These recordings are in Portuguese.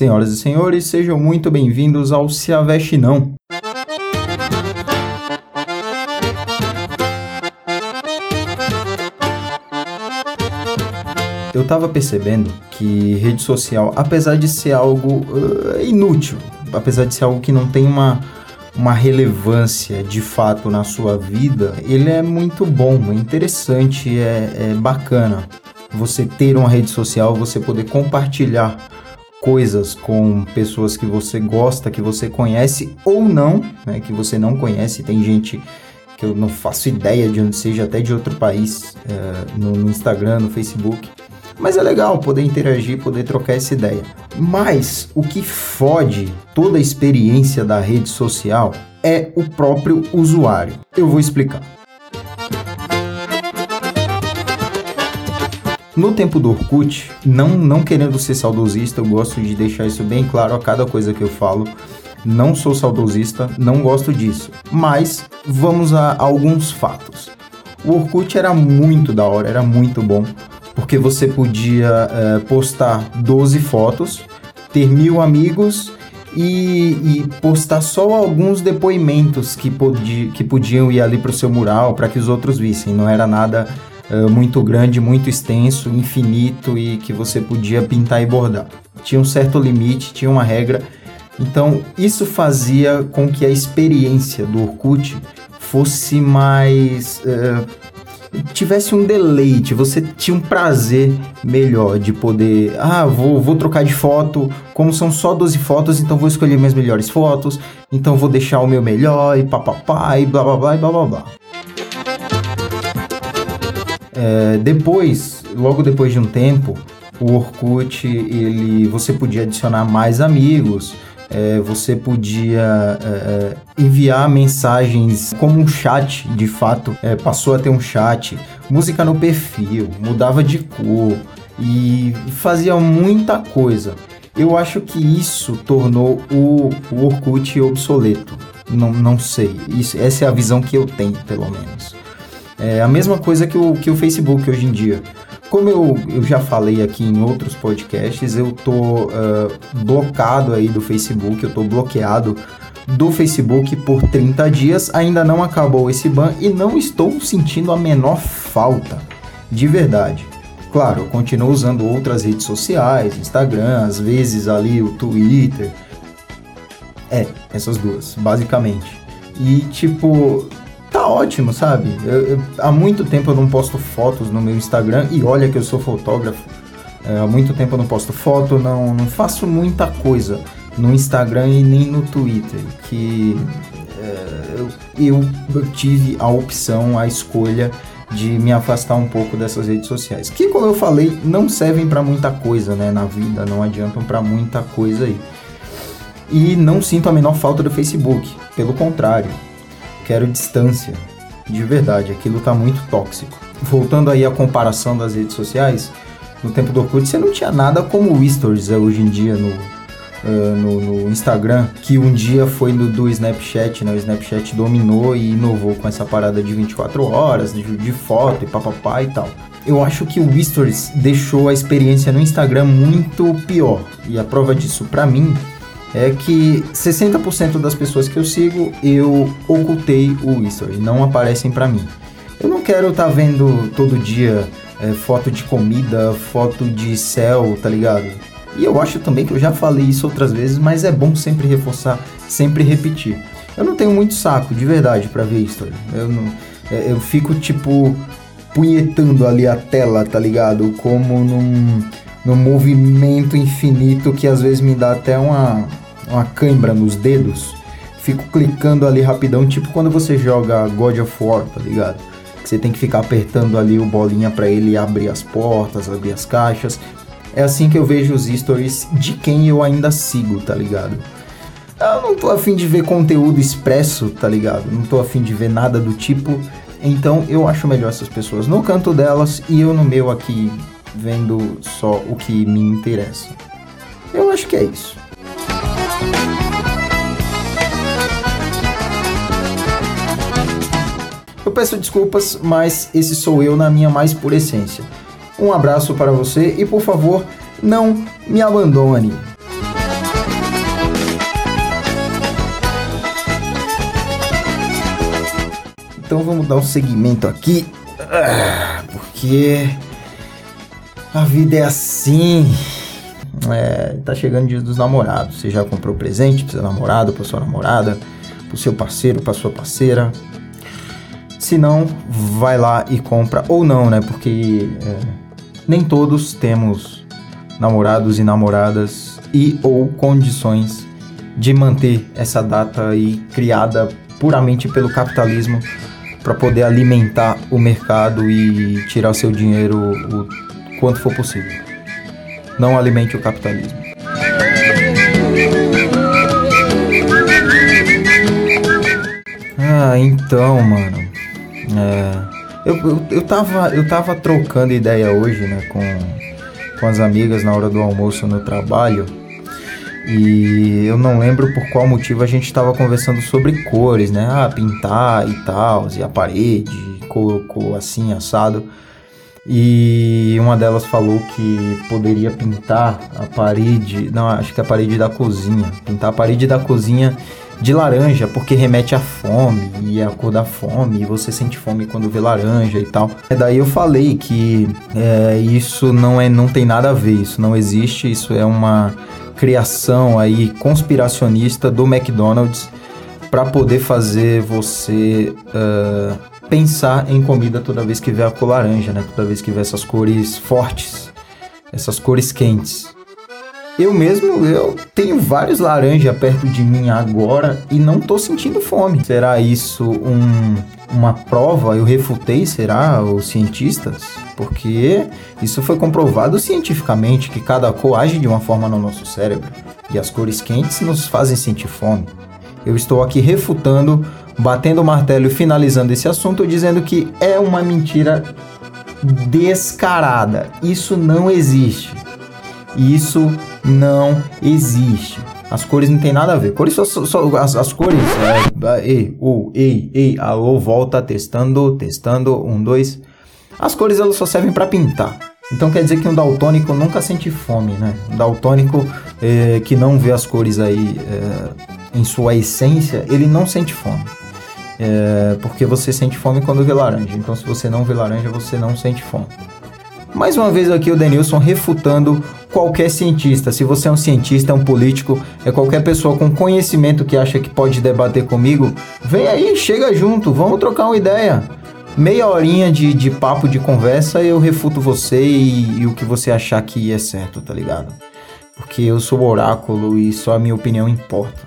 Senhoras e senhores, sejam muito bem-vindos ao Se Aveste Não. Eu tava percebendo que rede social, apesar de ser algo uh, inútil, apesar de ser algo que não tem uma, uma relevância de fato na sua vida, ele é muito bom, é interessante, é, é bacana você ter uma rede social, você poder compartilhar coisas com pessoas que você gosta, que você conhece ou não, né, que você não conhece. Tem gente que eu não faço ideia de onde seja, até de outro país, é, no, no Instagram, no Facebook. Mas é legal poder interagir, poder trocar essa ideia. Mas o que fode toda a experiência da rede social é o próprio usuário. Eu vou explicar. No tempo do Orkut, não, não querendo ser saudosista, eu gosto de deixar isso bem claro a cada coisa que eu falo. Não sou saudosista, não gosto disso. Mas vamos a alguns fatos. O Orkut era muito da hora, era muito bom, porque você podia é, postar 12 fotos, ter mil amigos e, e, postar só alguns depoimentos que, podi, que podiam ir ali para o seu mural para que os outros vissem. Não era nada uh, muito grande, muito extenso, infinito e que você podia pintar e bordar. Tinha um certo limite, tinha uma regra. Então, isso fazia com que a experiência do Orkut fosse mais. Uh, tivesse um deleite, você tinha um prazer melhor de poder. Ah, vou, vou trocar de foto. Como são só 12 fotos, então vou escolher minhas melhores fotos. Então vou deixar o meu melhor e papapá e blá blá blá e blá blá blá. É, depois, logo depois de um tempo, o Orkut, ele, você podia adicionar mais amigos, é, você podia é, é, enviar mensagens como um chat, de fato, é, passou a ter um chat, música no perfil, mudava de cor e fazia muita coisa. Eu acho que isso tornou o, o Orkut obsoleto. Não, não sei. Isso, essa é a visão que eu tenho, pelo menos. É a mesma coisa que o, que o Facebook hoje em dia. Como eu, eu já falei aqui em outros podcasts, eu tô uh, blocado aí do Facebook, eu tô bloqueado do Facebook por 30 dias, ainda não acabou esse ban e não estou sentindo a menor falta, de verdade. Claro, eu continuo usando outras redes sociais, Instagram, às vezes ali o Twitter. É, essas duas, basicamente. E tipo, tá ótimo, sabe? Eu, eu, há muito tempo eu não posto fotos no meu Instagram e olha que eu sou fotógrafo. É, há muito tempo eu não posto foto, não, não faço muita coisa no Instagram e nem no Twitter. Que é, eu, eu, tive a opção, a escolha de me afastar um pouco dessas redes sociais. Que, como eu falei, não servem para muita coisa, né, na vida, não adiantam para muita coisa aí. E não sinto a menor falta do Facebook, pelo contrário quero distância. De verdade, aquilo tá muito tóxico. Voltando aí à comparação das redes sociais, no tempo do Orkut você não tinha nada como o Stories é hoje em dia no, uh, no, no, Instagram, que um dia foi no do Snapchat, né? O Snapchat dominou e inovou com essa parada de 24 horas, de, de foto e papapá e tal. Eu acho que o Stories deixou a experiência no Instagram muito pior. E a prova disso para mim é que 60% das pessoas que eu sigo eu ocultei o history, não aparecem para mim. Eu não quero estar tá vendo todo dia é, foto de comida, foto de céu, tá ligado? E eu acho também que eu já falei isso outras vezes, mas é bom sempre reforçar, sempre repetir. Eu não tenho muito saco, de verdade, para ver history. Eu, não, é, eu fico tipo punhetando ali a tela, tá ligado? Como num, num movimento infinito que às vezes me dá até uma, uma cãibra nos dedos, fico clicando ali rapidão, tipo quando você joga God of War, tá ligado? Que você tem que ficar apertando ali o bolinha para ele abrir as portas, abrir as caixas. É assim que eu vejo os stories de quem eu ainda sigo, tá ligado? Eu não tô afim de ver conteúdo expresso, tá ligado? Não tô afim de ver nada do tipo. Então eu acho melhor essas pessoas no canto delas e eu no meu aqui vendo só o que me interessa. Eu acho que é isso. Eu peço desculpas, mas esse sou eu na minha mais pura essência. Um abraço para você e por favor, não me abandone. Então vamos dar um segmento aqui, ah, porque a vida é assim. É, tá chegando o dia dos namorados. Você já comprou presente pro seu namorado, pra sua namorada, pro seu parceiro, pra sua parceira. Se não, vai lá e compra. Ou não, né? Porque é, nem todos temos namorados e namoradas e ou condições de manter essa data aí criada puramente pelo capitalismo para poder alimentar o mercado e tirar seu dinheiro o quanto for possível. Não alimente o capitalismo. Ah, então, mano. É, eu, eu, eu, tava, eu tava trocando ideia hoje, né, com, com as amigas na hora do almoço no trabalho. E eu não lembro por qual motivo a gente estava conversando sobre cores, né? Ah, pintar e tal, e a parede, cor, cor assim, assado. E uma delas falou que poderia pintar a parede, não, acho que a parede da cozinha, pintar a parede da cozinha de laranja, porque remete à fome e é a cor da fome, e você sente fome quando vê laranja e tal. E daí eu falei que é, isso não é, não tem nada a ver, isso não existe, isso é uma criação aí conspiracionista do McDonald's para poder fazer você uh, pensar em comida toda vez que vê a cor laranja, né? Toda vez que vê essas cores fortes, essas cores quentes. Eu mesmo, eu tenho vários laranjas perto de mim agora e não tô sentindo fome. Será isso um, uma prova? Eu refutei, será, os cientistas? Porque isso foi comprovado cientificamente que cada cor age de uma forma no nosso cérebro e as cores quentes nos fazem sentir fome. Eu estou aqui refutando, batendo o martelo e finalizando esse assunto dizendo que é uma mentira descarada. Isso não existe. Isso não existe. As cores não tem nada a ver. Cores só, só as, as, cores. É, ei, ou, ei, ei, alô, volta, testando, testando, um, dois. As cores elas só servem para pintar. Então quer dizer que um daltônico nunca sente fome, né? Um daltônico é, que não vê as cores aí é, em sua essência, ele não sente fome. É, porque você sente fome quando vê laranja. Então se você não vê laranja, você não sente fome. Mais uma vez aqui o Denilson refutando qualquer cientista. Se você é um cientista, é um político, é qualquer pessoa com conhecimento que acha que pode debater comigo, vem aí, chega junto, vamos trocar uma ideia. Meia horinha de, de papo, de conversa, eu refuto você e, e o que você achar que é certo, tá ligado? Porque eu sou oráculo e só a minha opinião importa.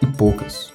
E poucas.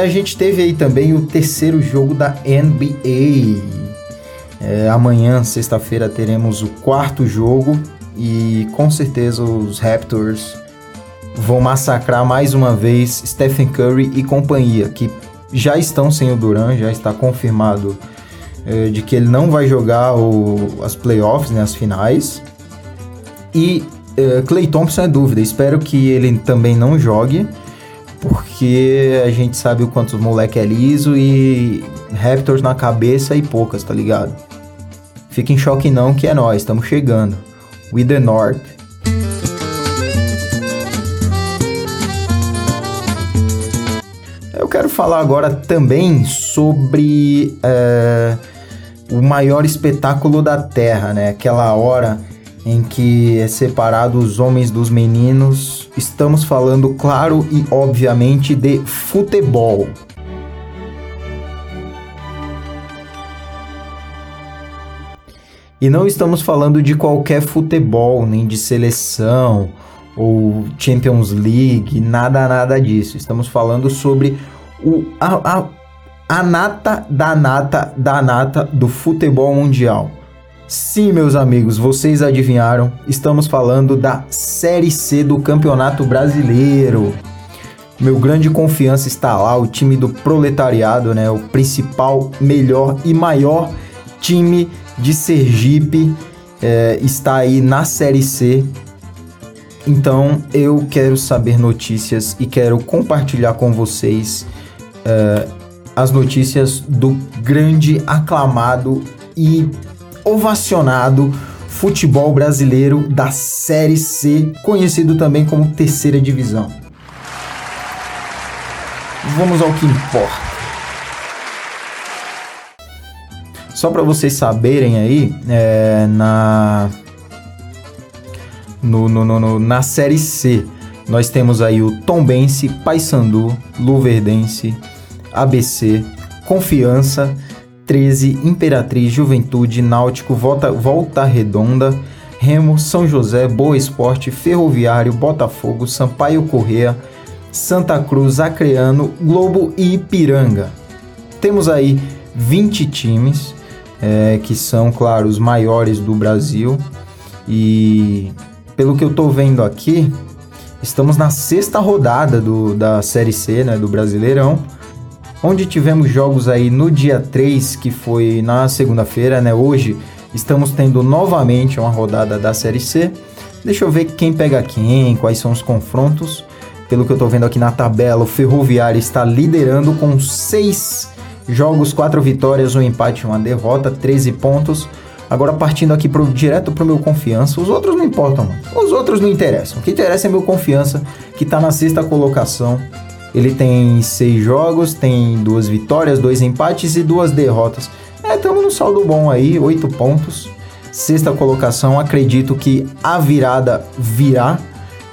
A gente teve aí também o terceiro jogo da NBA. É, amanhã, sexta-feira, teremos o quarto jogo e com certeza os Raptors vão massacrar mais uma vez Stephen Curry e companhia, que já estão sem o Duran, já está confirmado é, de que ele não vai jogar o, as playoffs, né, as finais. E é, Clay Thompson é dúvida, espero que ele também não jogue porque a gente sabe o quanto o moleque é liso e Raptors na cabeça e poucas, tá ligado? Fica em choque não que é nós, estamos chegando. We the North. Eu quero falar agora também sobre é, o maior espetáculo da Terra, né? Aquela hora em que é separado os homens dos meninos, estamos falando, claro e obviamente, de futebol. E não estamos falando de qualquer futebol, nem de seleção ou Champions League, nada, nada disso. Estamos falando sobre o, a, a, a nata da nata da nata do futebol mundial. Sim, meus amigos, vocês adivinharam, estamos falando da Série C do Campeonato Brasileiro. Meu grande confiança está lá, o time do proletariado, né? O principal, melhor e maior time de Sergipe é, está aí na Série C. Então eu quero saber notícias e quero compartilhar com vocês é, as notícias do grande, aclamado e ovacionado futebol brasileiro da Série C, conhecido também como Terceira Divisão. Vamos ao que importa. Só para vocês saberem aí, é, na no, no, no, na Série C, nós temos aí o Tombense, Paysandu, Luverdense, ABC, Confiança, 13, Imperatriz, Juventude, Náutico, Volta, Volta Redonda, Remo, São José, Boa Esporte, Ferroviário, Botafogo, Sampaio Correa, Santa Cruz, Acreano, Globo e Ipiranga. Temos aí 20 times, é, que são, claro, os maiores do Brasil. E pelo que eu tô vendo aqui, estamos na sexta rodada do, da Série C, né, do Brasileirão onde tivemos jogos aí no dia 3, que foi na segunda-feira, né? Hoje estamos tendo novamente uma rodada da Série C. Deixa eu ver quem pega quem, quais são os confrontos. Pelo que eu tô vendo aqui na tabela, o Ferroviário está liderando com 6 jogos, 4 vitórias, um empate e uma derrota, 13 pontos. Agora partindo aqui pro, direto pro meu confiança, os outros não importam, mano. Os outros não interessam. O que interessa é meu confiança, que tá na sexta colocação ele tem seis jogos, tem duas vitórias, dois empates e duas derrotas. É, estamos no saldo bom aí, oito pontos. Sexta colocação, acredito que a virada virá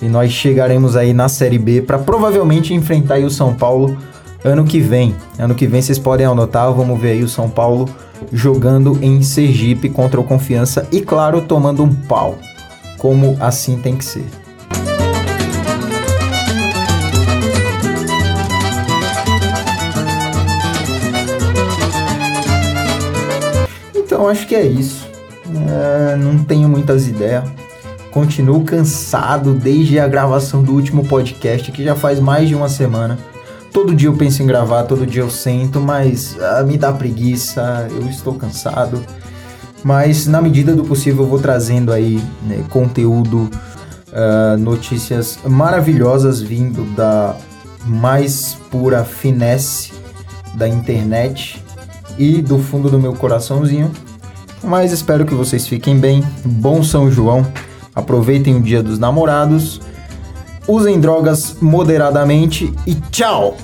e nós chegaremos aí na Série B para provavelmente enfrentar o São Paulo ano que vem. Ano que vem vocês podem anotar, vamos ver aí o São Paulo jogando em Sergipe contra o Confiança e claro, tomando um pau, como assim tem que ser. Então acho que é isso. É, não tenho muitas ideias. Continuo cansado desde a gravação do último podcast, que já faz mais de uma semana. Todo dia eu penso em gravar, todo dia eu sento, mas ah, me dá preguiça, eu estou cansado. Mas na medida do possível eu vou trazendo aí né, conteúdo, uh, notícias maravilhosas vindo da mais pura finesse da internet e do fundo do meu coraçãozinho. Mas espero que vocês fiquem bem. Bom São João. Aproveitem o Dia dos Namorados. Usem drogas moderadamente e tchau!